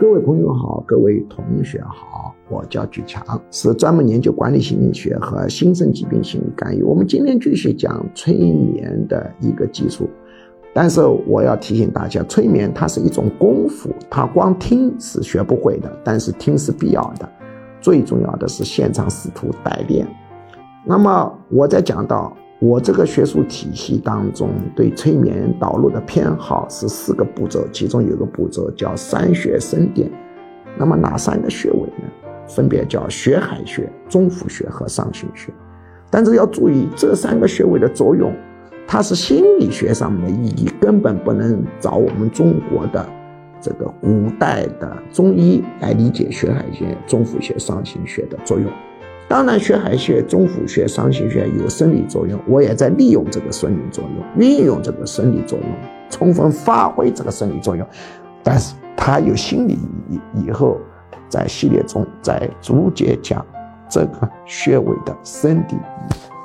各位朋友好，各位同学好，我叫举强，是专门研究管理心理学和新生疾病心理干预。我们今天继续讲催眠的一个技术，但是我要提醒大家，催眠它是一种功夫，它光听是学不会的，但是听是必要的。最重要的是现场试图代练。那么我在讲到。我这个学术体系当中对催眠导入的偏好是四个步骤，其中有个步骤叫三穴深点。那么哪三个穴位呢？分别叫血海穴、中府穴和上行穴。但是要注意，这三个穴位的作用，它是心理学上面的意义，根本不能找我们中国的这个古代的中医来理解血海穴、中府穴、上行穴的作用。当然，血海穴、中府穴、双行穴有生理作用，我也在利用这个生理作用，运用这个生理作用，充分发挥这个生理作用。但是它有心理意义，以后在系列中再逐节讲这个穴位的生理意义。